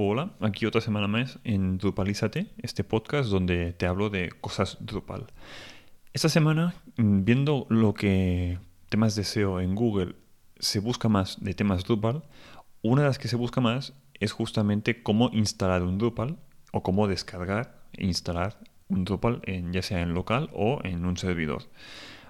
Hola, aquí otra semana más en Drupalízate, este podcast donde te hablo de cosas Drupal. Esta semana, mm, viendo lo que temas de SEO en Google se busca más de temas Drupal, una de las que se busca más es justamente cómo instalar un Drupal o cómo descargar e instalar un Drupal en, ya sea en local o en un servidor.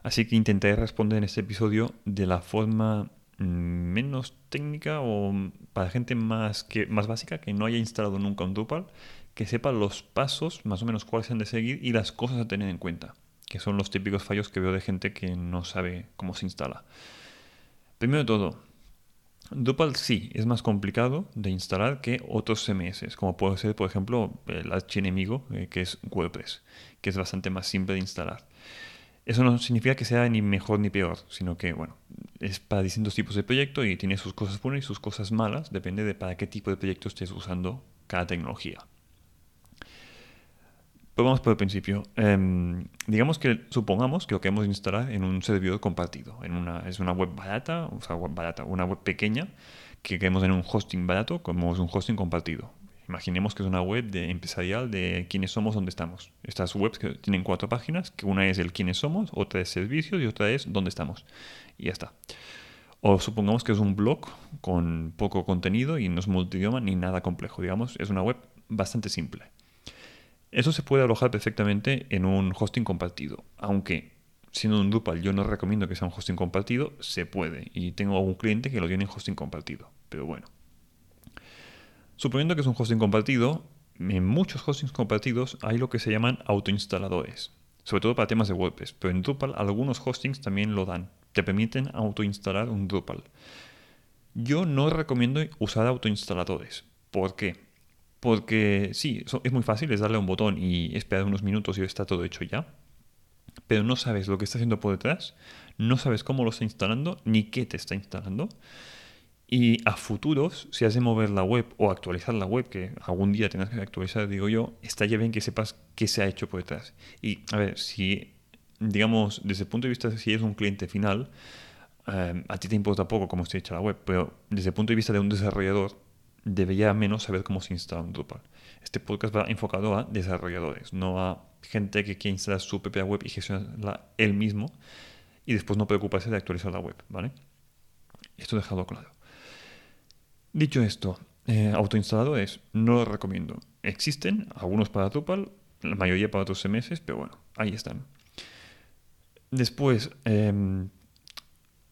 Así que intentaré responder en este episodio de la forma menos técnica o para gente más, que, más básica que no haya instalado nunca un Drupal, que sepa los pasos más o menos cuáles se han de seguir y las cosas a tener en cuenta, que son los típicos fallos que veo de gente que no sabe cómo se instala. Primero de todo, Drupal sí es más complicado de instalar que otros CMS, como puede ser, por ejemplo, el archienemigo, eh, que es WordPress, que es bastante más simple de instalar. Eso no significa que sea ni mejor ni peor, sino que, bueno, es para distintos tipos de proyecto y tiene sus cosas buenas y sus cosas malas, depende de para qué tipo de proyecto estés usando cada tecnología. Pues vamos por el principio. Em, digamos que supongamos que lo queremos instalar en un servidor compartido. En una, es una web barata, o sea, web barata, una web pequeña que queremos en un hosting barato como es un hosting compartido. Imaginemos que es una web de empresarial de quiénes somos, dónde estamos. Estas webs que tienen cuatro páginas, que una es el quiénes somos, otra es servicios y otra es dónde estamos. Y ya está. O supongamos que es un blog con poco contenido y no es multidioma ni nada complejo. Digamos, es una web bastante simple. Eso se puede alojar perfectamente en un hosting compartido, aunque siendo un Drupal yo no recomiendo que sea un hosting compartido, se puede. Y tengo algún cliente que lo tiene en hosting compartido, pero bueno. Suponiendo que es un hosting compartido, en muchos hostings compartidos hay lo que se llaman autoinstaladores, sobre todo para temas de WordPress, pero en Drupal algunos hostings también lo dan, te permiten autoinstalar un Drupal. Yo no recomiendo usar autoinstaladores. ¿Por qué? Porque sí, es muy fácil, es darle un botón y esperar unos minutos y está todo hecho ya. Pero no sabes lo que está haciendo por detrás, no sabes cómo lo está instalando, ni qué te está instalando. Y a futuros, si has de mover la web o actualizar la web, que algún día tengas que actualizar, digo yo, está ya bien que sepas qué se ha hecho por detrás. Y a ver, si, digamos, desde el punto de vista de si eres un cliente final, eh, a ti te importa poco cómo esté hecha la web, pero desde el punto de vista de un desarrollador, debería menos saber cómo se instala un Drupal. Este podcast va enfocado a desarrolladores, no a gente que quiere instalar su propia web y gestionarla él mismo y después no preocuparse de actualizar la web, ¿vale? Esto dejado claro. Dicho esto, eh, autoinstaladores no lo recomiendo. Existen algunos para Drupal, la mayoría para otros CMS, pero bueno, ahí están. Después, em,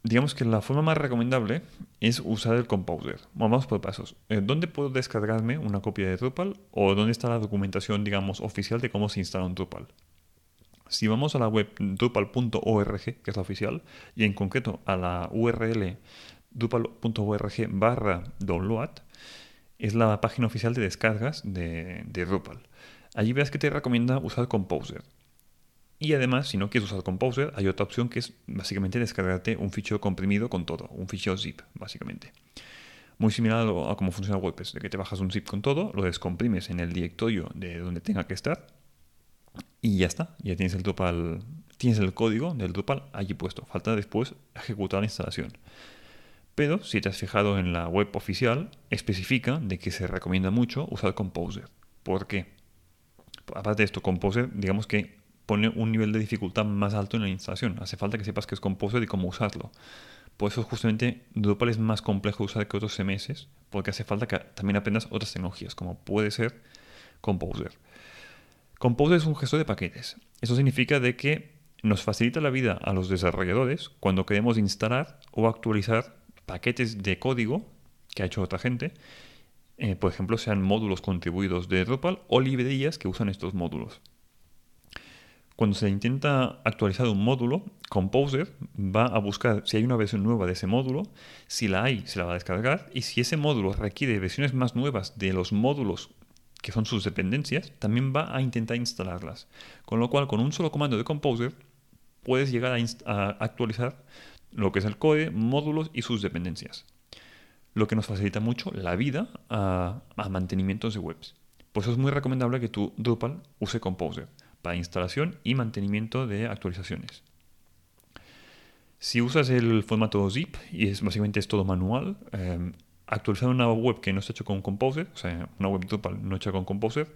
digamos que la forma más recomendable es usar el Composer. Vamos por pasos. Eh, ¿Dónde puedo descargarme una copia de Drupal o dónde está la documentación, digamos, oficial de cómo se instala un Drupal? Si vamos a la web drupal.org, que es la oficial, y en concreto a la URL drupal.org barra download, es la página oficial de descargas de, Drupal. Allí verás que te recomienda usar Composer. Y además, si no quieres usar Composer, hay otra opción que es básicamente descargarte un fichero comprimido con todo, un fichero zip, básicamente. Muy similar a, cómo funciona WordPress, de que te bajas un zip con todo, lo descomprimes en el directorio de donde tenga que estar y ya está, ya tienes el Drupal, tienes el código del Drupal allí puesto. Falta después ejecutar la instalación. Pero si te has fijado en la web oficial, especifica de que se recomienda mucho usar Composer. ¿Por qué? Aparte de esto, Composer, digamos que pone un nivel de dificultad más alto en la instalación. Hace falta que sepas que es Composer y cómo usarlo. Por eso justamente Drupal es más complejo usar que otros CMS, porque hace falta que también aprendas otras tecnologías, como puede ser Composer. Composer es un gestor de paquetes. Eso significa de que nos facilita la vida a los desarrolladores cuando queremos instalar o actualizar paquetes de código que ha hecho otra gente, eh, por ejemplo, sean módulos contribuidos de Drupal o librerías que usan estos módulos. Cuando se intenta actualizar un módulo, Composer va a buscar si hay una versión nueva de ese módulo, si la hay, se la va a descargar, y si ese módulo requiere versiones más nuevas de los módulos que son sus dependencias, también va a intentar instalarlas. Con lo cual, con un solo comando de Composer, puedes llegar a, actualizar lo que es el code, módulos y sus dependencias. Lo que nos facilita mucho la vida a, a mantenimientos de webs. Por eso es muy recomendable que tu Drupal use Composer para instalación y mantenimiento de actualizaciones. Si usas el formato zip y es básicamente es todo manual, em, actualizar una web que no está hecho con Composer, o sea, una web Drupal no hecha con Composer,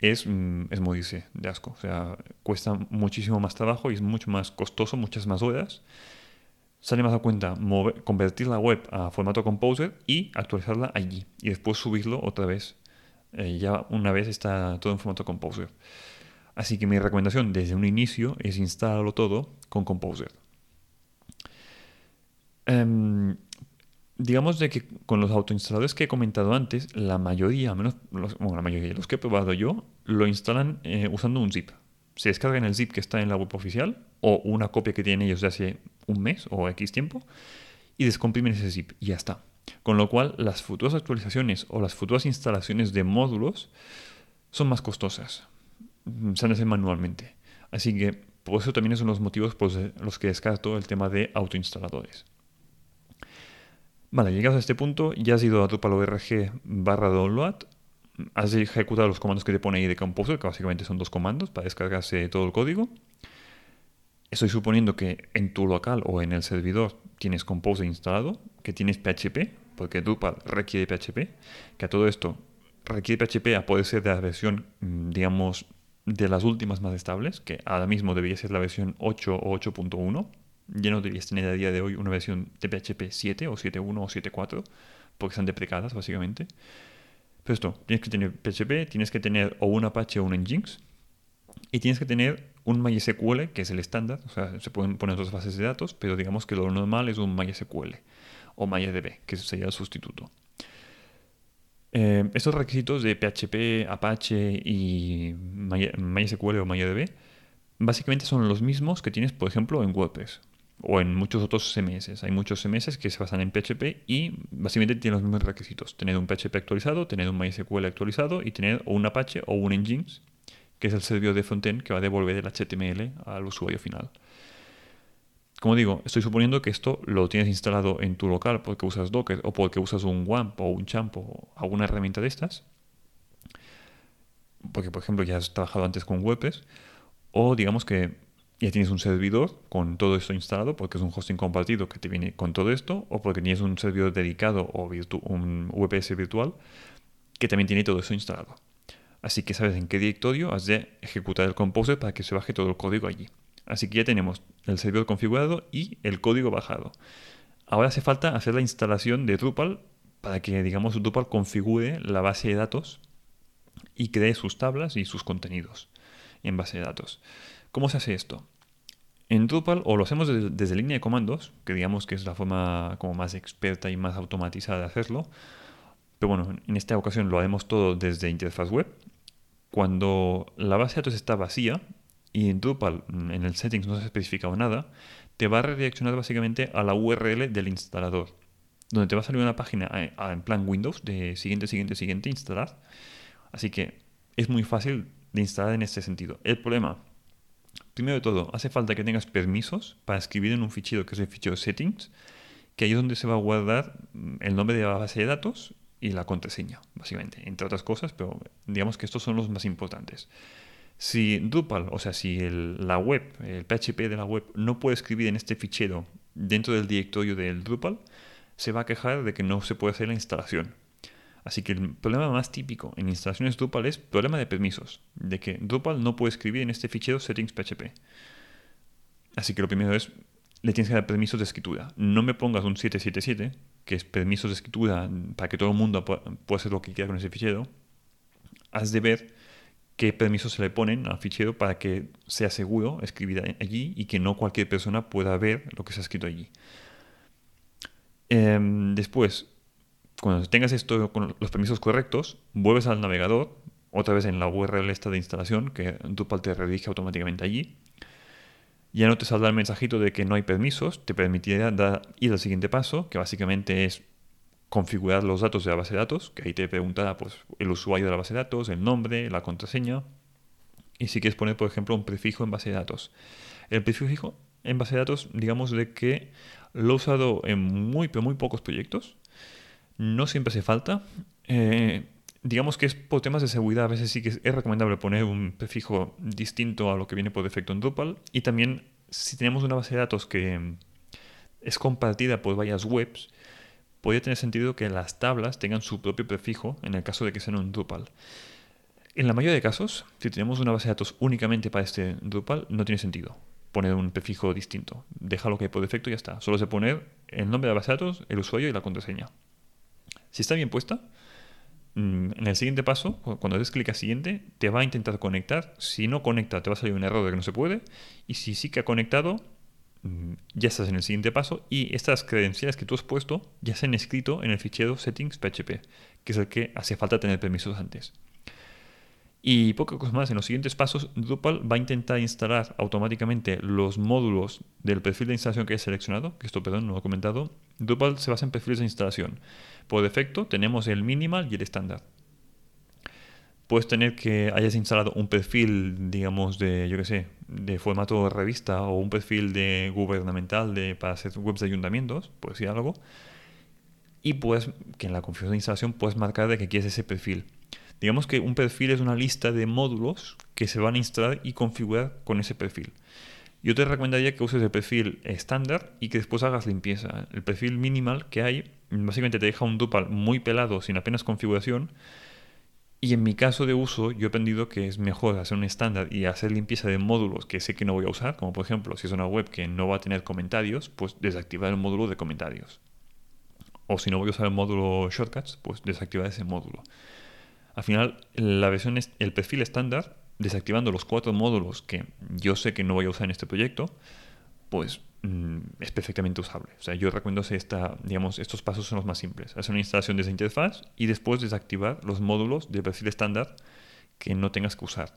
es, mm, es morirse de asco. O sea, cuesta muchísimo más trabajo y es mucho más costoso, muchas más horas. Sale más a cuenta convertir la web a formato Composer y actualizarla allí. Y después subirlo otra vez. Eh, ya una vez está todo en formato Composer. Así que mi recomendación desde un inicio es instalarlo todo con Composer. Em, digamos de que con los autoinstaladores que he comentado antes, la mayoría, menos bueno, la mayoría, los que he probado yo, lo instalan eh, usando un zip. Se descargan el zip que está en la web oficial o una copia que tienen ellos de hace un mes o X tiempo y descomprimen ese zip y ya está. Con lo cual, las futuras actualizaciones o las futuras instalaciones de módulos son más costosas. Mm, se hacen manualmente. Así que por eso también son los motivos por los que descarto el tema de autoinstaladores. Vale, llegados a este punto, ya has ido a org barra download, has ejecutado los comandos que te pone ahí de Composer, que básicamente son dos comandos para descargarse todo el código. Estoy suponiendo que en tu local o en el servidor tienes Composer instalado, que tienes PHP, porque Drupal requiere PHP, que a todo esto requiere PHP a poder ser de la versión, mm, digamos, de las últimas más estables, que ahora mismo debería ser la versión 8 o 8.1 ya no deberías tener a día de hoy una versión de PHP 7 o 7.1 o 7.4, porque están deprecadas básicamente. Pero esto, tienes que tener PHP, tienes que tener o un Apache o un Nginx, y tienes que tener un MySQL, que es el estándar, o sea, se pueden poner otras bases de datos, pero digamos que lo normal es un MySQL o MyDB, que sería el sustituto. Eh, estos requisitos de PHP, Apache y MySQL o MyDB básicamente son los mismos que tienes, por ejemplo, en WordPress o en muchos otros CMS. Hay muchos CMS que se basan en PHP y básicamente tienen los mismos requisitos. Tener un PHP actualizado, tener un MySQL actualizado y tener un Apache o un Nginx, que es el servidor de frontend que va a devolver el HTML al usuario final. Como digo, estoy suponiendo que esto lo tienes instalado en tu local porque usas Docker o porque usas un WAMP o un Champ o alguna herramienta de estas. Porque, por ejemplo, ya has trabajado antes con WordPress. O digamos que ya tienes un servidor con todo esto instalado porque es un hosting compartido que te viene con todo esto, o porque tienes un servidor dedicado o un VPS virtual que también tiene todo eso instalado. Así que sabes en qué directorio has de ejecutar el Composer para que se baje todo el código allí. Así que ya tenemos el servidor configurado y el código bajado. Ahora hace falta hacer la instalación de Drupal para que, digamos, Drupal configure la base de datos y cree sus tablas y sus contenidos en base de datos. ¿Cómo se hace esto? En Drupal o lo hacemos desde, línea de comandos, que digamos que es la forma como más experta y más automatizada de hacerlo. Pero bueno, en esta ocasión lo haremos todo desde interfaz web. Cuando la base de datos está vacía y en Drupal en el settings no se ha especificado nada, te va a redireccionar básicamente a la URL del instalador, donde te va a salir una página eh, en plan Windows de siguiente, siguiente, siguiente, instalar. Así que es muy fácil de instalar en este sentido. El problema, primero de todo, hace falta que tengas permisos para escribir en un fichero que es el fichero settings, que ahí es donde se va a guardar mm, el nombre de la base de datos y la contraseña, básicamente, entre otras cosas, pero digamos que estos son los más importantes. Si Drupal, o sea, si la web, el PHP de la web no puede escribir en este fichero dentro del directorio del Drupal, se va a quejar de que no se puede hacer la instalación. Así que el problema más típico en instalaciones Drupal es problema de permisos, de que Drupal no puede escribir en este fichero settings PHP. Así que lo primero es, le tienes que dar permisos de escritura. No me pongas un 777, que es permisos de escritura para que todo el mundo pueda hacer lo que quiera con ese fichero. Has de ver qué permisos se le ponen al fichero para que sea seguro escribir allí y que no cualquier persona pueda ver lo que se ha escrito allí. Em, después, cuando tengas esto con los permisos correctos, vuelves al navegador, otra vez en la URL esta de instalación, que Drupal te redirige automáticamente allí. Ya no te saldrá el mensajito de que no hay permisos, te permitirá ir al siguiente paso, que básicamente es configurar los datos de la base de datos, que ahí te preguntará pues, el usuario de la base de datos, el nombre, la contraseña, y si quieres poner, por ejemplo, un prefijo en base de datos. El prefijo en base de datos, digamos de que lo he usado en muy, pero muy pocos proyectos, no siempre hace falta. Eh, digamos que es por temas de seguridad, a veces sí que es recomendable poner un prefijo distinto a lo que viene por defecto en Drupal. Y también si tenemos una base de datos que es compartida por varias webs, podría tener sentido que las tablas tengan su propio prefijo en el caso de que sean un Drupal. En la mayoría de casos, si tenemos una base de datos únicamente para este Drupal, no tiene sentido poner un prefijo distinto. Déjalo que hay por defecto y ya está. Solo se pone el nombre de la base de datos, el usuario y la contraseña. Si está bien puesta, mm, en el siguiente paso, cuando des clic a siguiente, te va a intentar conectar. Si no conecta, te va a salir un error de que no se puede. Y si sí que ha conectado, mm, ya estás en el siguiente paso. Y estas credenciales que tú has puesto ya se han escrito en el fichero settings.php, que es el que hace falta tener permisos antes. Y poco cosa más, en los siguientes pasos, Drupal va a intentar instalar automáticamente los módulos del perfil de instalación que he seleccionado, que esto, perdón, no lo he comentado. Drupal se basa en perfiles de instalación. Por defecto tenemos el minimal y el estándar. Puedes tener que hayas instalado un perfil, digamos, de, yo qué sé, de formato revista o un perfil de gubernamental de, para hacer webs de ayuntamientos, por decir algo. Y puedes, que en la configuración de instalación puedes marcar de que quieres ese perfil. Digamos que un perfil es una lista de módulos que se van a instalar y configurar con ese perfil. Yo te recomendaría que uses el perfil estándar y que después hagas limpieza. El perfil minimal que hay básicamente te deja un Drupal muy pelado sin apenas configuración. Y en mi caso de uso, yo he aprendido que es mejor hacer un estándar y hacer limpieza de módulos que sé que no voy a usar, como por ejemplo, si es una web que no va a tener comentarios, pues desactivar el módulo de comentarios. O si no voy a usar el módulo shortcuts, pues desactivar ese módulo. Al final, la versión es el perfil estándar, desactivando los cuatro módulos que yo sé que no voy a usar en este proyecto, pues mm, es perfectamente usable. O sea, yo recomiendo hacer esta, digamos, estos pasos son los más simples. Hacer una instalación de esa interfaz y después desactivar los módulos del perfil estándar que no tengas que usar.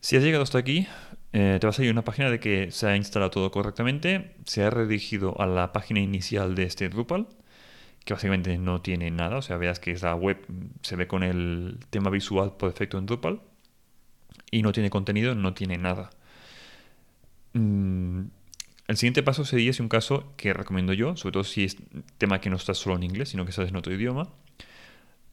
Si has llegado hasta aquí, eh, te va a salir una página de que se ha instalado todo correctamente, se ha redirigido a la página inicial de este Drupal que básicamente no tiene nada, o sea, veas que la web se ve con el tema visual por defecto en Drupal y no tiene contenido, no tiene nada. Mm, el siguiente paso sería si un caso que recomiendo yo, sobre todo si es tema que no está solo en inglés, sino que estás en otro idioma.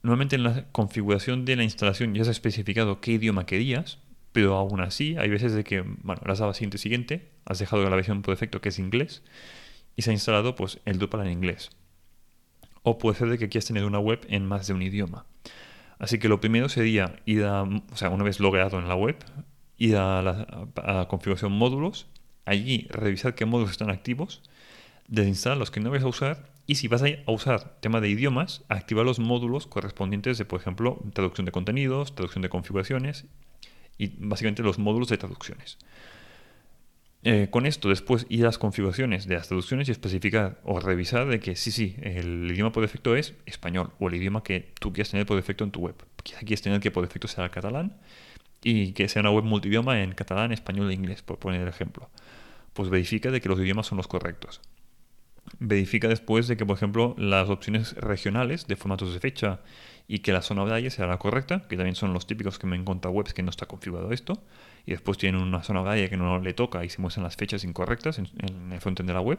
Normalmente en la configuración de la instalación ya se especificado qué idioma querías, pero aún así hay veces de que, bueno, le has dado siguiente siguiente, has dejado la versión por defecto que es inglés y se ha instalado pues el Drupal en inglés o puede ser de que quieras tener una web en más de un idioma. Así que lo primero sería ir a, o sea, una vez logueado en la web, ir a la, configuración módulos, allí revisar qué módulos están activos, desinstalar los que no vas a usar y si vas a usar tema de idiomas, activar los módulos correspondientes de, por ejemplo, traducción de contenidos, traducción de configuraciones y básicamente los módulos de traducciones. Eh, con esto después ir a las configuraciones de las traducciones y especificar o revisar de que sí, sí, el idioma por defecto es español o el idioma que tú quieres tener por defecto en tu web. Quieres tener que por defecto sea el catalán y que sea una web multidioma en catalán, español e inglés, por poner el ejemplo. Pues verifica de que los idiomas son los correctos. Verifica después de que, por ejemplo, las opciones regionales de formatos de fecha y que la zona horaria sea la correcta, que también son los típicos que me encuentro webs que no está configurado esto y después tienen una zona horaria que no le toca y se muestran las fechas incorrectas en, el frontend de la web.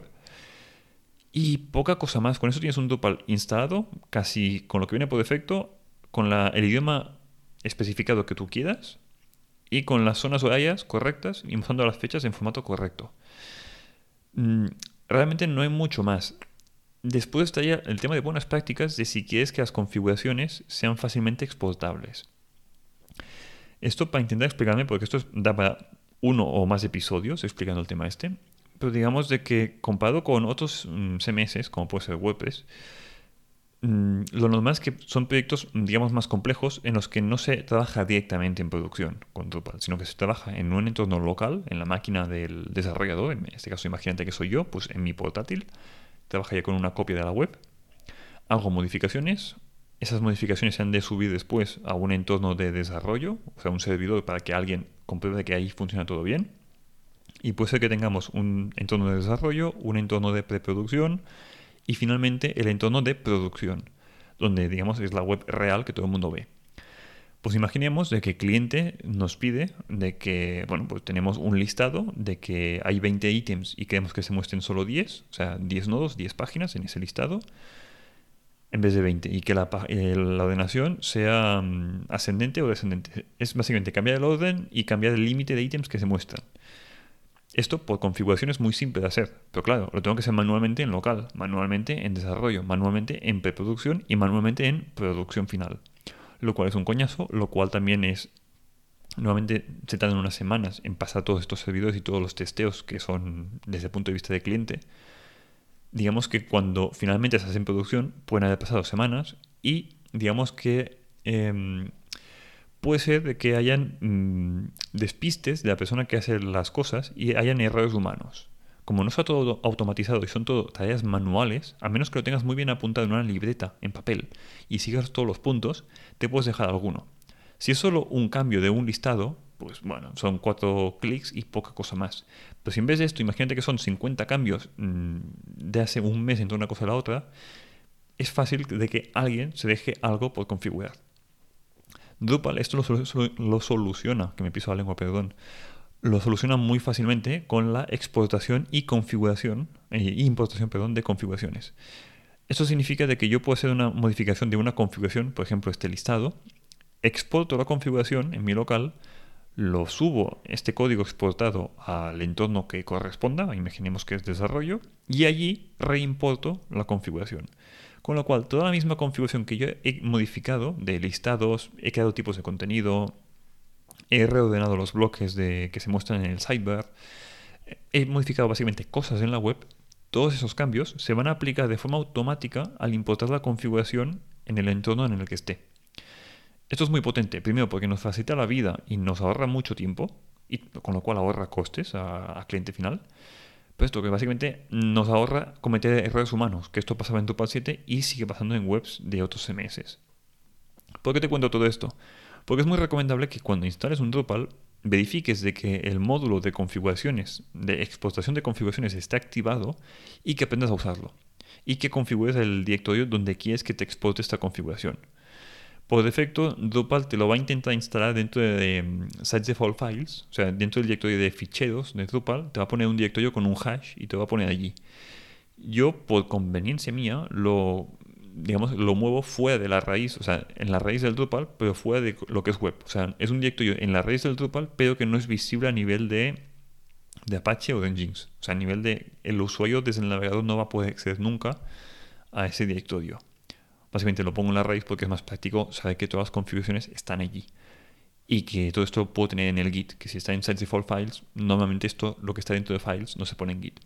Y poca cosa más. Con eso tienes un Drupal instalado, casi con lo que viene por defecto, con el idioma especificado que tú quieras y con las zonas horarias correctas y mostrando las fechas en formato correcto. Mm, realmente no hay mucho más. Después estaría el tema de buenas prácticas de si quieres que las configuraciones sean fácilmente exportables. Esto para intentar explicarme, porque esto da para uno o más episodios explicando el tema este, pero digamos de que comparado con otros mm, CMS, como puede ser WordPress, mm, lo normal es que son proyectos, digamos, más complejos en los que no se trabaja directamente en producción con Drupal, sino que se trabaja en un entorno local, en la máquina del desarrollador, en este caso imagínate que soy yo, pues en mi portátil, trabajaría con una copia de la web, hago modificaciones, esas modificaciones se han de subir después a un entorno de desarrollo, o sea, un servidor para que alguien compruebe que ahí funciona todo bien. Y puede ser que tengamos un entorno de desarrollo, un entorno de preproducción y finalmente el entorno de producción, donde digamos es la web real que todo el mundo ve. Pues imaginemos de que el cliente nos pide de que, bueno, pues tenemos un listado de que hay 20 ítems y queremos que se muestren solo 10, o sea, 10 nodos, 10 páginas en ese listado en vez de 20 y que la, eh, ordenación sea mm, ascendente o descendente. Es básicamente cambiar el orden y cambiar el límite de ítems que se muestran. Esto por configuración es muy simple de hacer, pero claro, lo tengo que hacer manualmente en local, manualmente en desarrollo, manualmente en preproducción y manualmente en producción final. Lo cual es un coñazo, lo cual también es Nuevamente se tardan unas semanas en pasar todos estos servidores y todos los testeos que son desde el punto de vista del cliente. Digamos que cuando finalmente se hace en producción pueden haber pasado semanas y digamos que em, puede ser de que hayan mm, despistes de la persona que hace las cosas y hayan errores humanos. Como no está todo automatizado y son todo tareas manuales, a menos que lo tengas muy bien apuntado en una libreta, en papel, y sigas todos los puntos, te puedes dejar alguno. Si es solo un cambio de un listado, pues bueno, son cuatro clics y poca cosa más. Pero si en vez de esto, imagínate que son 50 cambios mm, de hace un mes entre una cosa y la otra, es fácil de que alguien se deje algo por configurar. Drupal esto lo, soluciona, que me piso la lengua, perdón, lo soluciona muy fácilmente con la exportación y configuración, e importación, perdón, de configuraciones. Esto significa de que yo puedo hacer una modificación de una configuración, por ejemplo, este listado, exporto la configuración en mi local, lo subo este código exportado al entorno que corresponda, imaginemos que es desarrollo, y allí reimporto la configuración. Con lo cual, toda la misma configuración que yo he modificado de listados, he creado tipos de contenido, he reordenado los bloques de, que se muestran en el sidebar, he modificado básicamente cosas en la web, todos esos cambios se van a aplicar de forma automática al importar la configuración en el entorno en el que esté. Esto es muy potente, primero porque nos facilita la vida y nos ahorra mucho tiempo, y con lo cual ahorra costes a, cliente final. Pero esto que básicamente nos ahorra cometer errores humanos, que esto pasaba en Drupal 7 y sigue pasando en webs de otros CMS. ¿Por qué te cuento todo esto? Porque es muy recomendable que cuando instales un Drupal verifiques de que el módulo de configuraciones, de exportación de configuraciones esté activado y que aprendas a usarlo. Y que configures el directorio donde quieres que te exporte esta configuración. Por defecto, Drupal te lo va a intentar instalar dentro de, mm, Sites Default Files, o sea, dentro del directorio de ficheros de Drupal, te va a poner un directorio con un hash y te va a poner allí. Yo, por conveniencia mía, lo, digamos, lo muevo fuera de la raíz, o sea, en la raíz del Drupal, pero fuera de lo que es web. O sea, es un directorio en la raíz del Drupal, pero que no es visible a nivel de, de Apache o de Nginx. O sea, a nivel de el usuario desde el navegador no va a poder acceder nunca a ese directorio. Básicamente lo pongo en la raíz porque es más práctico saber que todas las configuraciones están allí. Y que todo esto puedo tener en el Git, que si está en Site Default Files, normalmente esto, lo que está dentro de Files, no se pone en Git.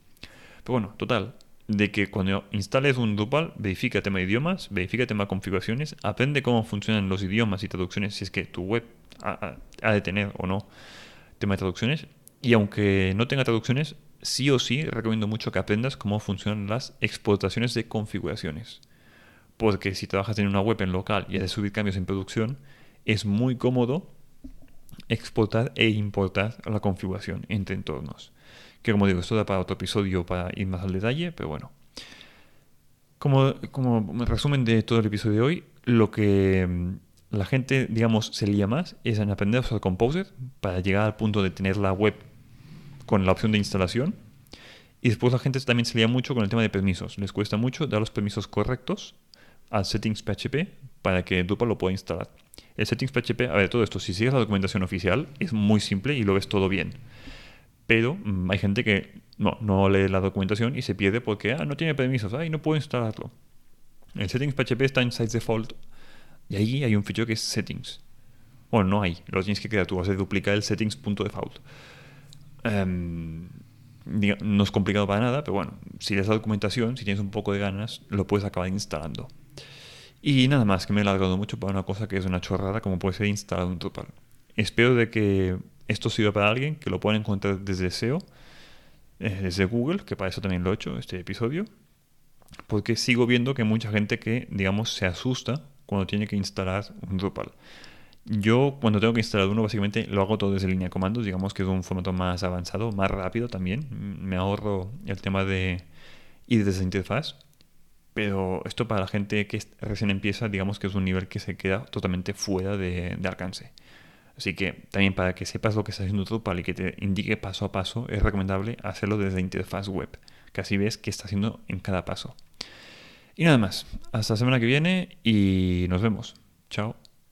Pero bueno, total, de que cuando instales un Drupal, verifica tema de idiomas, verifica tema de configuraciones, aprende cómo funcionan los idiomas y traducciones, si es que tu web ha, ha de tener o no tema de traducciones. Y aunque no tenga traducciones, sí o sí recomiendo mucho que aprendas cómo funcionan las exportaciones de configuraciones porque si trabajas en una web en local y de subir cambios en producción, es muy cómodo exportar e importar la configuración entre entornos. Que como digo, esto da para otro episodio para ir más al detalle, pero bueno. Como, como resumen de todo el episodio de hoy, lo que mm, la gente, digamos, se lía más es en aprender a usar Composer para llegar al punto de tener la web con la opción de instalación. Y después la gente también se lía mucho con el tema de permisos. Les cuesta mucho dar los permisos correctos al settings PHP para que Drupal lo pueda instalar. El settings PHP, a ver, todo esto, si sigues la documentación oficial, es muy simple y lo ves todo bien. Pero mm, hay gente que no, lee la documentación y se pierde porque ah, no tiene permisos, y no puedo instalarlo. El settings PHP está en Sites Default y ahí hay un fichero que es settings. Bueno, no hay, lo tienes que crear tú, vas a duplicar el settings.default. Um, no es complicado para nada, pero bueno, si lees la documentación, si tienes un poco de ganas, lo puedes acabar instalando. Y nada más, que me he alargado mucho para una cosa que es una chorrada como puede ser instalar un Drupal. Espero de que esto sirva para alguien, que lo pueda encontrar desde SEO, eh, desde Google, que para eso también lo he hecho, este episodio, porque sigo viendo que mucha gente que, digamos, se asusta cuando tiene que instalar un Drupal. Yo cuando tengo que instalar uno básicamente lo hago todo desde línea de comandos, digamos que es un formato más avanzado, más rápido también. Me ahorro el tema de ir desde interfaz pero esto para la gente que recién empieza, digamos que es un nivel que se queda totalmente fuera de, alcance. Así que también para que sepas lo que está haciendo Drupal y que te indique paso a paso, es recomendable hacerlo desde interfaz web, que así ves qué está haciendo en cada paso. Y nada más, hasta la semana que viene y nos vemos. Chao.